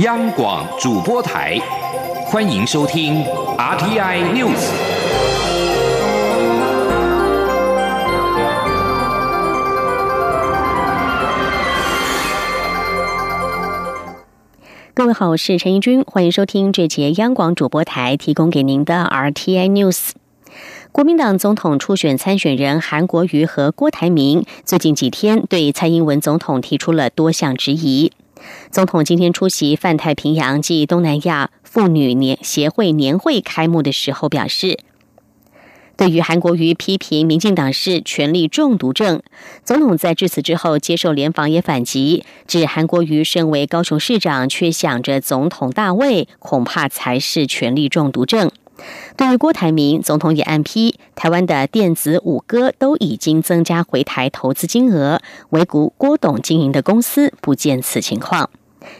央广主播台，欢迎收听 RTI News。各位好，我是陈怡君，欢迎收听这节央广主播台提供给您的 RTI News。国民党总统初选参选人韩国瑜和郭台铭最近几天对蔡英文总统提出了多项质疑。总统今天出席泛太平洋暨东南亚妇女年协会年会开幕的时候表示，对于韩国瑜批评民进党是权力中毒症，总统在致辞之后接受联访也反击，指韩国瑜身为高雄市长却想着总统大位，恐怕才是权力中毒症。对于郭台铭，总统也暗批，台湾的电子五哥都已经增加回台投资金额，唯独郭董经营的公司不见此情况。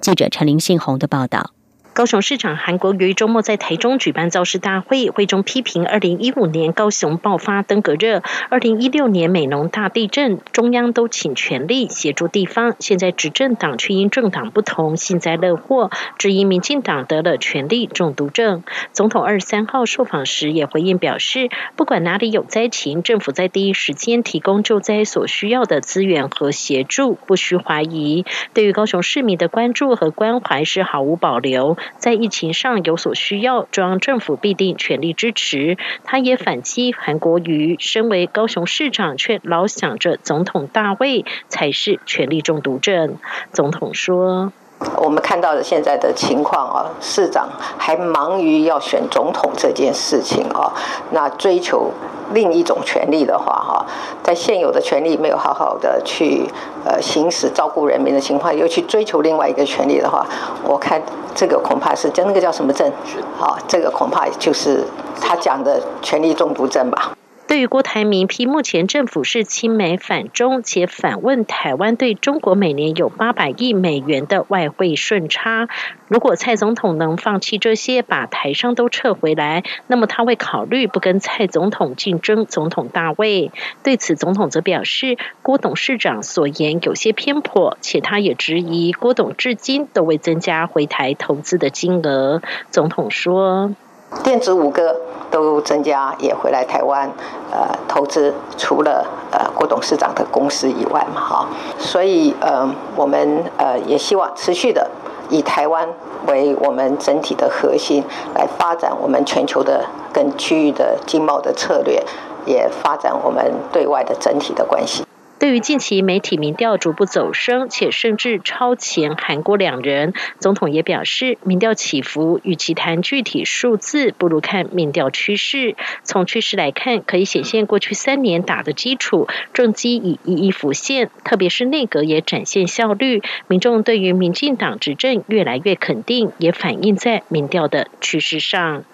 记者陈林信宏的报道。高雄市长韩国瑜周末在台中举办造势大会，会中批评二零一五年高雄爆发登革热，二零一六年美浓大地震，中央都请全力协助地方，现在执政党却因政党不同幸灾乐祸，质疑民进党得了权力中毒症。总统二十三号受访时也回应表示，不管哪里有灾情，政府在第一时间提供救灾所需要的资源和协助，不需怀疑。对于高雄市民的关注和关怀是毫无保留。在疫情上有所需要，中央政府必定全力支持。他也反击韩国瑜，身为高雄市长，却老想着总统大位才是权力中毒症。总统说。我们看到的现在的情况啊，市长还忙于要选总统这件事情啊，那追求另一种权利的话哈，在现有的权利没有好好的去呃行使照顾人民的情况，又去追求另外一个权利的话，我看这个恐怕是叫那个叫什么症？好，这个恐怕就是他讲的权力中毒症吧。对于郭台铭批目前政府是亲美反中，且反问台湾对中国每年有八百亿美元的外汇顺差，如果蔡总统能放弃这些，把台商都撤回来，那么他会考虑不跟蔡总统竞争总统大位。对此，总统则表示，郭董事长所言有些偏颇，且他也质疑郭董至今都未增加回台投资的金额。总统说。电子五哥都增加，也回来台湾，呃，投资除了呃郭董事长的公司以外嘛，哈，所以呃，我们呃也希望持续的以台湾为我们整体的核心，来发展我们全球的跟区域的经贸的策略，也发展我们对外的整体的关系。对于近期媒体民调逐步走升，且甚至超前韩国两人，总统也表示，民调起伏与其谈具体数字，不如看民调趋势。从趋势来看，可以显现过去三年打的基础政绩已一一浮现，特别是内阁也展现效率，民众对于民进党执政越来越肯定，也反映在民调的趋势上。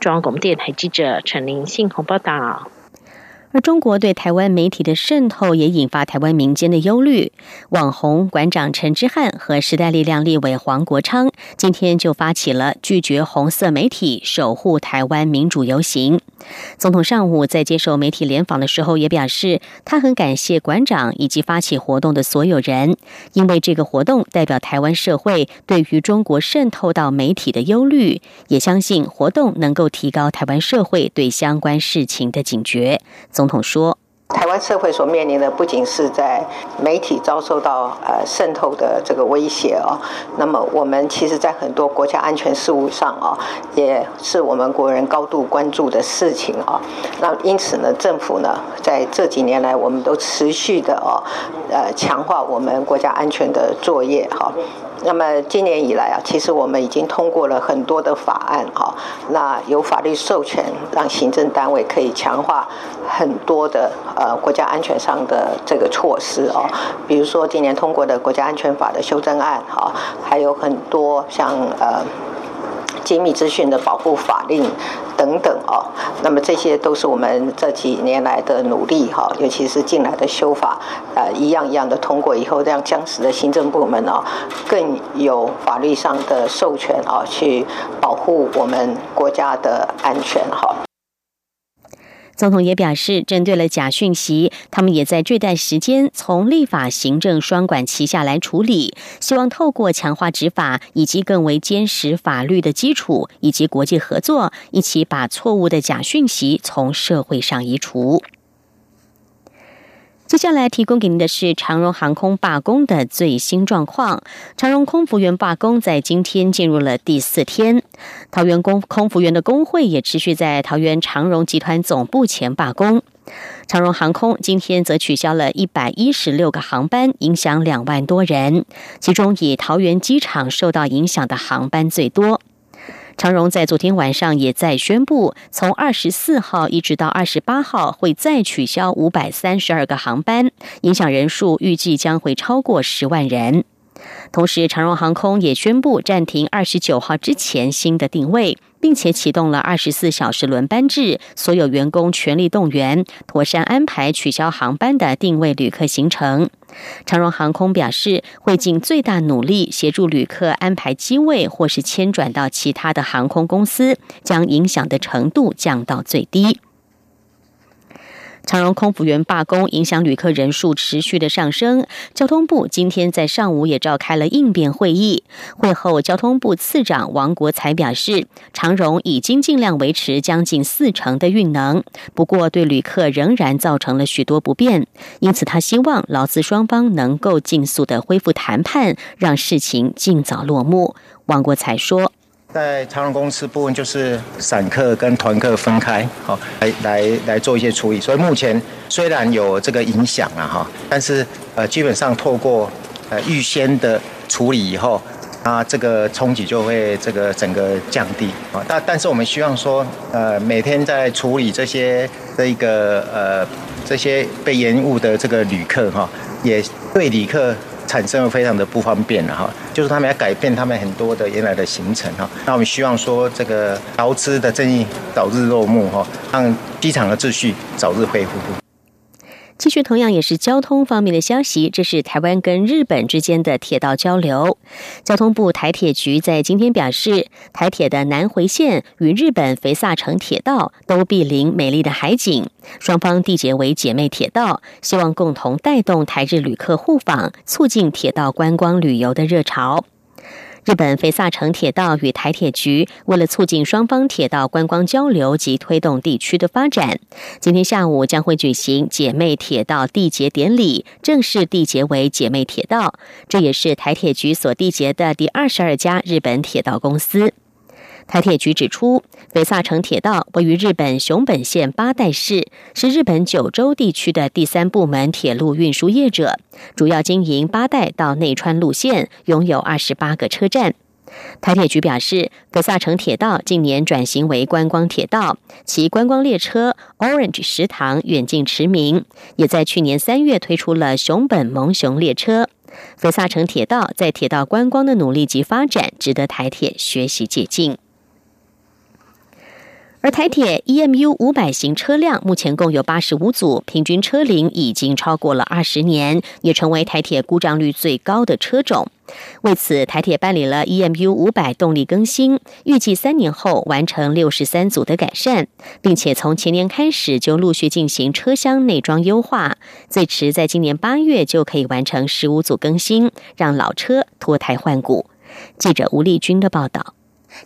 中央广播电台记者陈林信鸿报道。而中国对台湾媒体的渗透也引发台湾民间的忧虑。网红馆长陈之汉和时代力量立委黄国昌今天就发起了拒绝红色媒体、守护台湾民主游行。总统上午在接受媒体联访的时候也表示，他很感谢馆长以及发起活动的所有人，因为这个活动代表台湾社会对于中国渗透到媒体的忧虑，也相信活动能够提高台湾社会对相关事情的警觉。总总统说：“台湾社会所面临的不仅是在媒体遭受到呃渗透的这个威胁哦，那么我们其实在很多国家安全事务上啊，也是我们国人高度关注的事情啊。那因此呢，政府呢在这几年来，我们都持续的哦，呃，强化我们国家安全的作业哈。”那么今年以来啊，其实我们已经通过了很多的法案哈，那有法律授权让行政单位可以强化很多的呃国家安全上的这个措施哦，比如说今年通过的国家安全法的修正案哈，还有很多像呃。机密资讯的保护法令等等哦，那么这些都是我们这几年来的努力哈，尤其是近来的修法，呃，一样一样的通过以后，让僵死的行政部门哦，更有法律上的授权啊，去保护我们国家的安全哈。总统也表示，针对了假讯息，他们也在这段时间从立法、行政双管齐下来处理，希望透过强化执法以及更为坚实法律的基础，以及国际合作，一起把错误的假讯息从社会上移除。接下来提供给您的是长荣航空罢工的最新状况。长荣空服员罢工在今天进入了第四天，桃园工空服员的工会也持续在桃园长荣集团总部前罢工。长荣航空今天则取消了一百一十六个航班，影响两万多人，其中以桃园机场受到影响的航班最多。长荣在昨天晚上也在宣布，从二十四号一直到二十八号会再取消五百三十二个航班，影响人数预计将会超过十万人。同时，长荣航空也宣布暂停二十九号之前新的定位，并且启动了二十四小时轮班制，所有员工全力动员，妥善安排取消航班的定位旅客行程。长荣航空表示，会尽最大努力协助旅客安排机位，或是迁转到其他的航空公司，将影响的程度降到最低。长荣空服员罢工影响旅客人数持续的上升，交通部今天在上午也召开了应变会议。会后，交通部次长王国才表示，长荣已经尽量维持将近四成的运能，不过对旅客仍然造成了许多不便，因此他希望劳资双方能够尽速的恢复谈判，让事情尽早落幕。王国才说。在长荣公司部分，就是散客跟团客分开，好来来来做一些处理。所以目前虽然有这个影响了哈，但是呃基本上透过呃预先的处理以后，啊这个冲击就会这个整个降低啊。但但是我们希望说，呃每天在处理这些这一个呃这些被延误的这个旅客哈，也对旅客。产生了非常的不方便了哈，就是他们要改变他们很多的原来的行程哈。那我们希望说，这个劳资的正义早日落幕哈，让机场的秩序早日恢复。继续，同样也是交通方面的消息，这是台湾跟日本之间的铁道交流。交通部台铁局在今天表示，台铁的南回线与日本肥萨城铁道都毗邻美丽的海景，双方缔结为姐妹铁道，希望共同带动台日旅客互访，促进铁道观光旅游的热潮。日本肥萨城铁道与台铁局为了促进双方铁道观光交流及推动地区的发展，今天下午将会举行姐妹铁道缔结典礼，正式缔结为姐妹铁道。这也是台铁局所缔结的第二十二家日本铁道公司。台铁局指出，北萨城铁道位于日本熊本县八代市，是日本九州地区的第三部门铁路运输业者，主要经营八代到内川路线，拥有二十八个车站。台铁局表示，北萨城铁道近年转型为观光铁道，其观光列车 Orange 食堂远近驰名，也在去年三月推出了熊本萌熊列车。北萨城铁道在铁道观光的努力及发展，值得台铁学习借鉴。而台铁 EMU 五百型车辆目前共有八十五组，平均车龄已经超过了二十年，也成为台铁故障率最高的车种。为此，台铁办理了 EMU 五百动力更新，预计三年后完成六十三组的改善，并且从前年开始就陆续进行车厢内装优化，最迟在今年八月就可以完成十五组更新，让老车脱胎换骨。记者吴丽君的报道。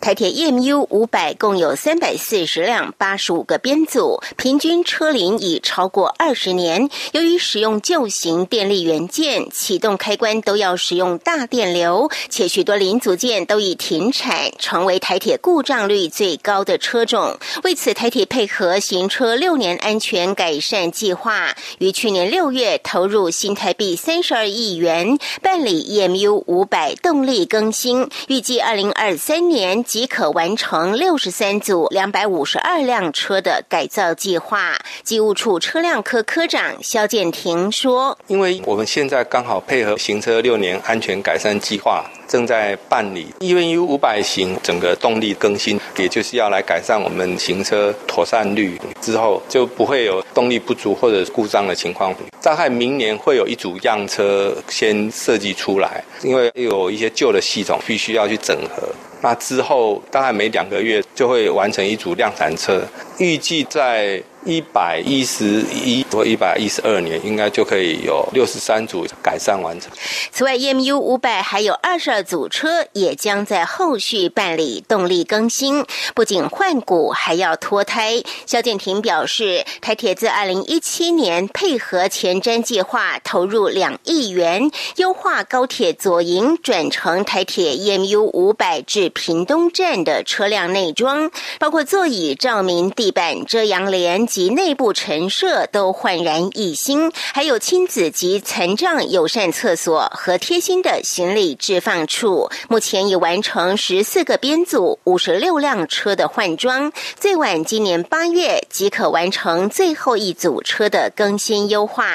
台铁 EMU 五百共有三百四十辆，八十五个编组，平均车龄已超过二十年。由于使用旧型电力元件，启动开关都要使用大电流，且许多零组件都已停产，成为台铁故障率最高的车种。为此，台铁配合行车六年安全改善计划，于去年六月投入新台币三十二亿元办理 EMU 五百动力更新，预计二零二三年。即可完成六十三组两百五十二辆车的改造计划。机务处车辆科科长肖建庭说：“因为我们现在刚好配合行车六年安全改善计划。”正在办理 EVU 五百型整个动力更新，也就是要来改善我们行车妥善率，之后就不会有动力不足或者故障的情况。大概明年会有一组样车先设计出来，因为有一些旧的系统必须要去整合。那之后大概每两个月就会完成一组量产车，预计在。一百一十一或一百一十二年，应该就可以有六十三组改善完成。此外，EMU 五百还有二十二组车也将在后续办理动力更新，不仅换骨，还要脱胎。肖建廷表示，台铁自二零一七年配合前瞻计划，投入两亿元优化高铁左营转乘台铁 EMU 五百至屏东站的车辆内装，包括座椅、照明、地板、遮阳帘。及内部陈设都焕然一新，还有亲子及残障友善厕所和贴心的行李置放处。目前已完成十四个编组、五十六辆车的换装，最晚今年八月即可完成最后一组车的更新优化。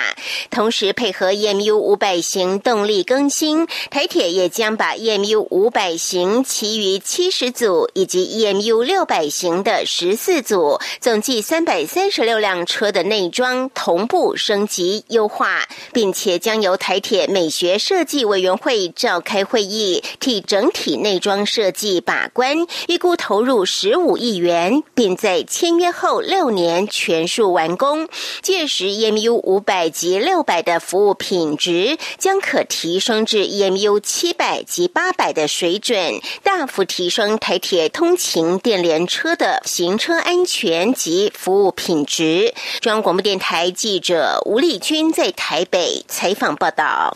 同时，配合 EMU 五百型动力更新，台铁也将把 EMU 五百型其余七十组以及 EMU 六百型的十四组，总计三百三。三十六辆车的内装同步升级优化，并且将由台铁美学设计委员会召开会议，替整体内装设计把关，预估投入十五亿元，并在签约后六年全数完工。届时，EMU 五百及六百的服务品质将可提升至 EMU 七百及八百的水准，大幅提升台铁通勤电联车的行车安全及服务品。职中央广播电台记者吴丽君在台北采访报道。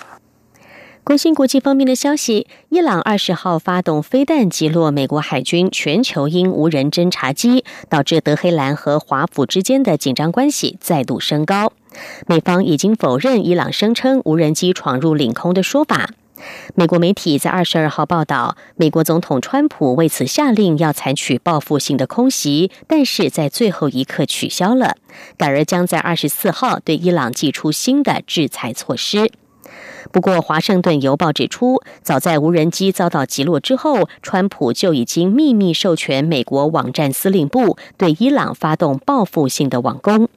关心国际方面的消息，伊朗二十号发动飞弹击落美国海军全球鹰无人侦察机，导致德黑兰和华府之间的紧张关系再度升高。美方已经否认伊朗声称无人机闯入领空的说法。美国媒体在二十二号报道，美国总统川普为此下令要采取报复性的空袭，但是在最后一刻取消了，改而将在二十四号对伊朗寄出新的制裁措施。不过，《华盛顿邮报》指出，早在无人机遭到击落之后，川普就已经秘密授权美国网站司令部对伊朗发动报复性的网攻。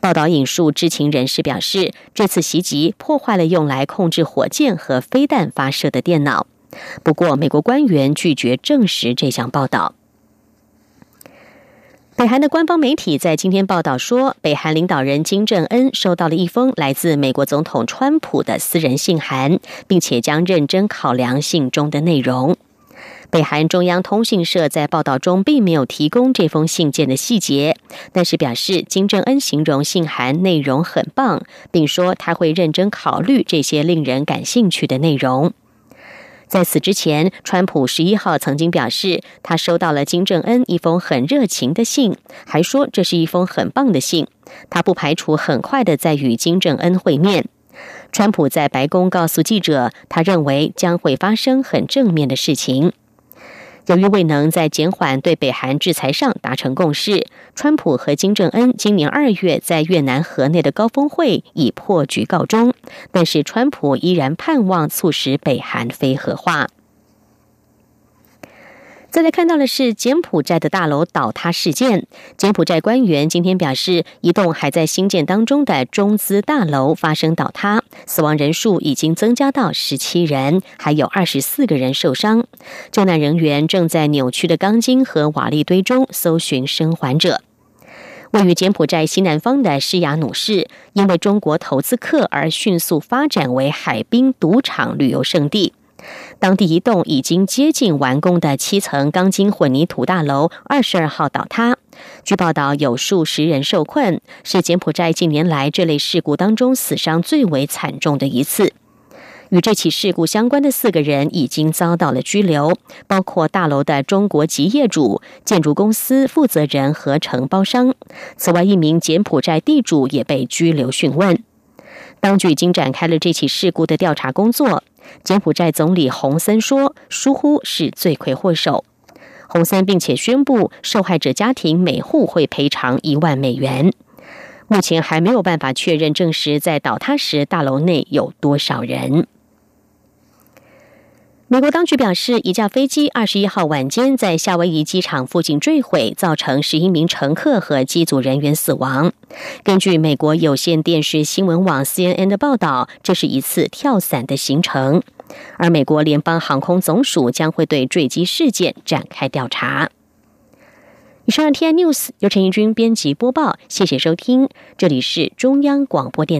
报道引述知情人士表示，这次袭击破坏了用来控制火箭和飞弹发射的电脑。不过，美国官员拒绝证实这项报道。北韩的官方媒体在今天报道说，北韩领导人金正恩收到了一封来自美国总统川普的私人信函，并且将认真考量信中的内容。北韩中央通讯社在报道中并没有提供这封信件的细节，但是表示金正恩形容信函内容很棒，并说他会认真考虑这些令人感兴趣的内容。在此之前，川普十一号曾经表示，他收到了金正恩一封很热情的信，还说这是一封很棒的信，他不排除很快的在与金正恩会面。川普在白宫告诉记者，他认为将会发生很正面的事情。由于未能在减缓对北韩制裁上达成共识，川普和金正恩今年二月在越南河内的高峰会以破局告终。但是，川普依然盼望促使北韩非核化。再来看到的是柬埔寨的大楼倒塌事件。柬埔寨官员今天表示，一栋还在兴建当中的中资大楼发生倒塌，死亡人数已经增加到十七人，还有二十四个人受伤。救难人员正在扭曲的钢筋和瓦砾堆中搜寻生还者。位于柬埔寨西南方的施雅努市，因为中国投资客而迅速发展为海滨赌场旅游胜地。当地一栋已经接近完工的七层钢筋混凝土大楼，二十二号倒塌。据报道，有数十人受困，是柬埔寨近年来这类事故当中死伤最为惨重的一次。与这起事故相关的四个人已经遭到了拘留，包括大楼的中国籍业主、建筑公司负责人和承包商。此外，一名柬埔寨地主也被拘留讯问。当局已经展开了这起事故的调查工作。柬埔寨总理洪森说：“疏忽是罪魁祸首。”洪森并且宣布，受害者家庭每户会赔偿一万美元。目前还没有办法确认证实，在倒塌时大楼内有多少人。美国当局表示，一架飞机二十一号晚间在夏威夷机场附近坠毁，造成十一名乘客和机组人员死亡。根据美国有线电视新闻网 CNN 的报道，这是一次跳伞的行程，而美国联邦航空总署将会对坠机事件展开调查。以上 T I News 由陈义军编辑播报，谢谢收听，这里是中央广播电。